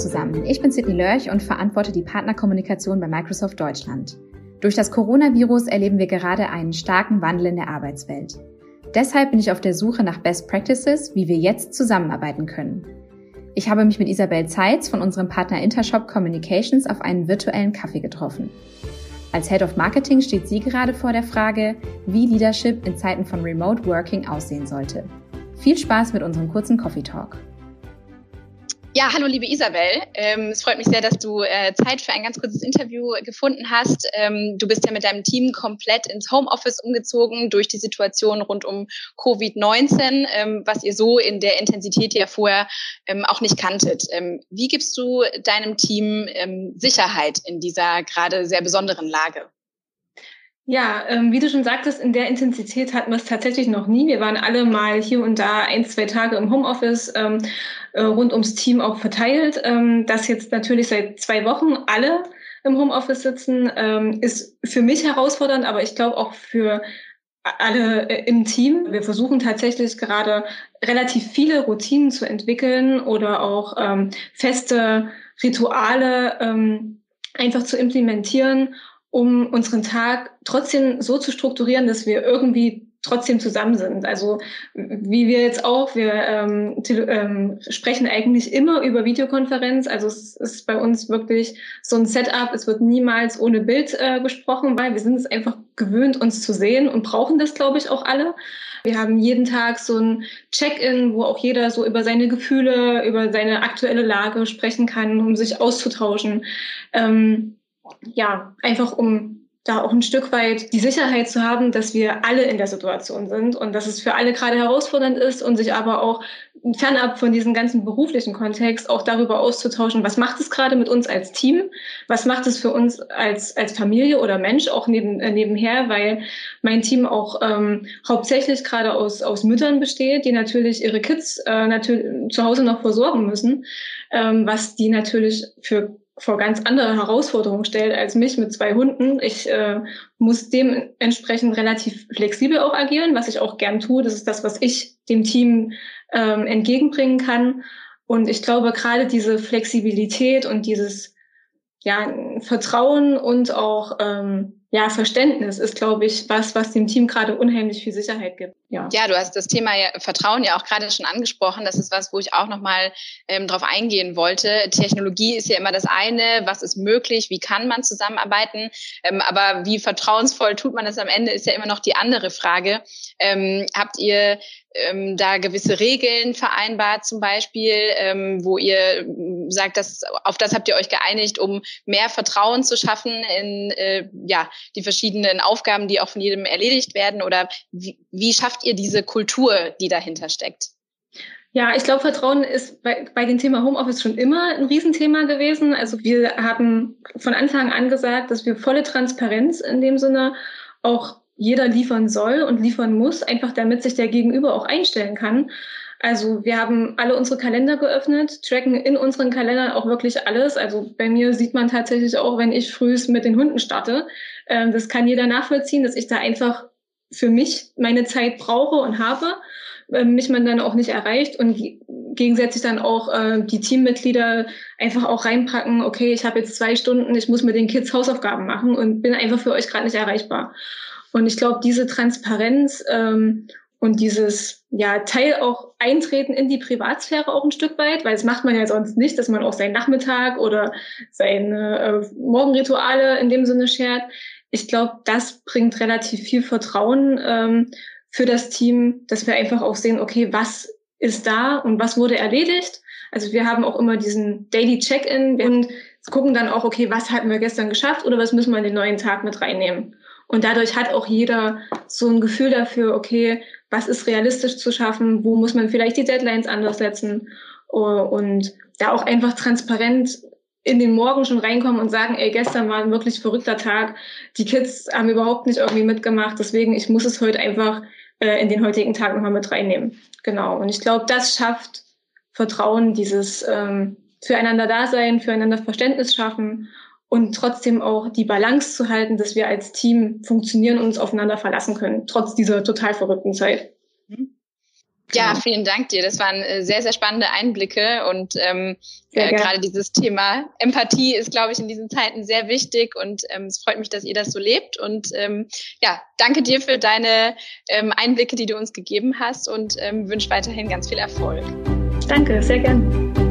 zusammen, ich bin Sidney Lörch und verantworte die Partnerkommunikation bei Microsoft Deutschland. Durch das Coronavirus erleben wir gerade einen starken Wandel in der Arbeitswelt. Deshalb bin ich auf der Suche nach Best Practices, wie wir jetzt zusammenarbeiten können. Ich habe mich mit Isabel Zeitz von unserem Partner Intershop Communications auf einen virtuellen Kaffee getroffen. Als Head of Marketing steht sie gerade vor der Frage, wie Leadership in Zeiten von Remote Working aussehen sollte. Viel Spaß mit unserem kurzen Coffee Talk. Ja, hallo liebe Isabel. Ähm, es freut mich sehr, dass du äh, Zeit für ein ganz kurzes Interview gefunden hast. Ähm, du bist ja mit deinem Team komplett ins Homeoffice umgezogen durch die Situation rund um Covid-19, ähm, was ihr so in der Intensität ja vorher ähm, auch nicht kanntet. Ähm, wie gibst du deinem Team ähm, Sicherheit in dieser gerade sehr besonderen Lage? Ja, ähm, wie du schon sagtest, in der Intensität hatten wir es tatsächlich noch nie. Wir waren alle mal hier und da ein, zwei Tage im Homeoffice ähm, äh, rund ums Team auch verteilt. Ähm, dass jetzt natürlich seit zwei Wochen alle im Homeoffice sitzen, ähm, ist für mich herausfordernd, aber ich glaube auch für alle äh, im Team. Wir versuchen tatsächlich gerade relativ viele Routinen zu entwickeln oder auch ähm, feste Rituale ähm, einfach zu implementieren, um unseren Tag trotzdem so zu strukturieren, dass wir irgendwie trotzdem zusammen sind. Also wie wir jetzt auch, wir ähm, ähm, sprechen eigentlich immer über Videokonferenz. Also es ist bei uns wirklich so ein Setup. Es wird niemals ohne Bild äh, gesprochen, weil wir sind es einfach gewöhnt, uns zu sehen und brauchen das, glaube ich, auch alle. Wir haben jeden Tag so ein Check-in, wo auch jeder so über seine Gefühle, über seine aktuelle Lage sprechen kann, um sich auszutauschen. Ähm, ja, einfach um da auch ein Stück weit die Sicherheit zu haben, dass wir alle in der Situation sind und dass es für alle gerade herausfordernd ist und sich aber auch fernab von diesem ganzen beruflichen Kontext auch darüber auszutauschen, was macht es gerade mit uns als Team, was macht es für uns als, als Familie oder Mensch auch neben, äh, nebenher, weil mein Team auch ähm, hauptsächlich gerade aus, aus Müttern besteht, die natürlich ihre Kids äh, natürlich zu Hause noch versorgen müssen, ähm, was die natürlich für vor ganz andere Herausforderungen stellt als mich mit zwei Hunden. Ich äh, muss dementsprechend relativ flexibel auch agieren, was ich auch gern tue. Das ist das, was ich dem Team ähm, entgegenbringen kann. Und ich glaube, gerade diese Flexibilität und dieses ja, Vertrauen und auch ähm, ja, Verständnis ist, glaube ich, was, was dem Team gerade unheimlich viel Sicherheit gibt. Ja. ja, du hast das Thema Vertrauen ja auch gerade schon angesprochen. Das ist was, wo ich auch nochmal ähm, drauf eingehen wollte. Technologie ist ja immer das eine, was ist möglich, wie kann man zusammenarbeiten, ähm, aber wie vertrauensvoll tut man das am Ende, ist ja immer noch die andere Frage. Ähm, habt ihr ähm, da gewisse Regeln vereinbart zum Beispiel, ähm, wo ihr sagt, dass auf das habt ihr euch geeinigt, um mehr Vertrauen zu schaffen in äh, ja die verschiedenen Aufgaben, die auch von jedem erledigt werden? Oder wie, wie schafft ihr diese Kultur, die dahinter steckt? Ja, ich glaube, Vertrauen ist bei, bei dem Thema Homeoffice schon immer ein Riesenthema gewesen. Also wir haben von Anfang an gesagt, dass wir volle Transparenz in dem Sinne auch jeder liefern soll und liefern muss, einfach damit sich der Gegenüber auch einstellen kann. Also wir haben alle unsere Kalender geöffnet, tracken in unseren Kalendern auch wirklich alles. Also bei mir sieht man tatsächlich auch, wenn ich frühs mit den Hunden starte. Ähm, das kann jeder nachvollziehen, dass ich da einfach für mich meine Zeit brauche und habe, äh, mich man dann auch nicht erreicht und gegensätzlich dann auch äh, die Teammitglieder einfach auch reinpacken, okay, ich habe jetzt zwei Stunden, ich muss mit den Kids Hausaufgaben machen und bin einfach für euch gerade nicht erreichbar. Und ich glaube, diese Transparenz ähm, und dieses ja Teil auch eintreten in die Privatsphäre auch ein Stück weit, weil das macht man ja sonst nicht, dass man auch seinen Nachmittag oder seine äh, Morgenrituale in dem Sinne schert. Ich glaube, das bringt relativ viel Vertrauen ähm, für das Team, dass wir einfach auch sehen, okay, was ist da und was wurde erledigt. Also wir haben auch immer diesen Daily Check-in und gucken dann auch, okay, was hatten wir gestern geschafft oder was müssen wir in den neuen Tag mit reinnehmen. Und dadurch hat auch jeder so ein Gefühl dafür, okay, was ist realistisch zu schaffen, wo muss man vielleicht die Deadlines anders setzen und da auch einfach transparent in den Morgen schon reinkommen und sagen, ey, gestern war ein wirklich verrückter Tag, die Kids haben überhaupt nicht irgendwie mitgemacht, deswegen ich muss es heute einfach äh, in den heutigen Tag nochmal mit reinnehmen. Genau. Und ich glaube, das schafft Vertrauen, dieses ähm, füreinander Dasein, füreinander Verständnis schaffen und trotzdem auch die Balance zu halten, dass wir als Team funktionieren und uns aufeinander verlassen können, trotz dieser total verrückten Zeit. Mhm. Ja, genau. vielen Dank dir. Das waren äh, sehr, sehr spannende Einblicke und ähm, äh, gerade dieses Thema Empathie ist, glaube ich, in diesen Zeiten sehr wichtig und ähm, es freut mich, dass ihr das so lebt und ähm, ja, danke dir für deine ähm, Einblicke, die du uns gegeben hast und ähm, wünsche weiterhin ganz viel Erfolg. Danke, sehr gern.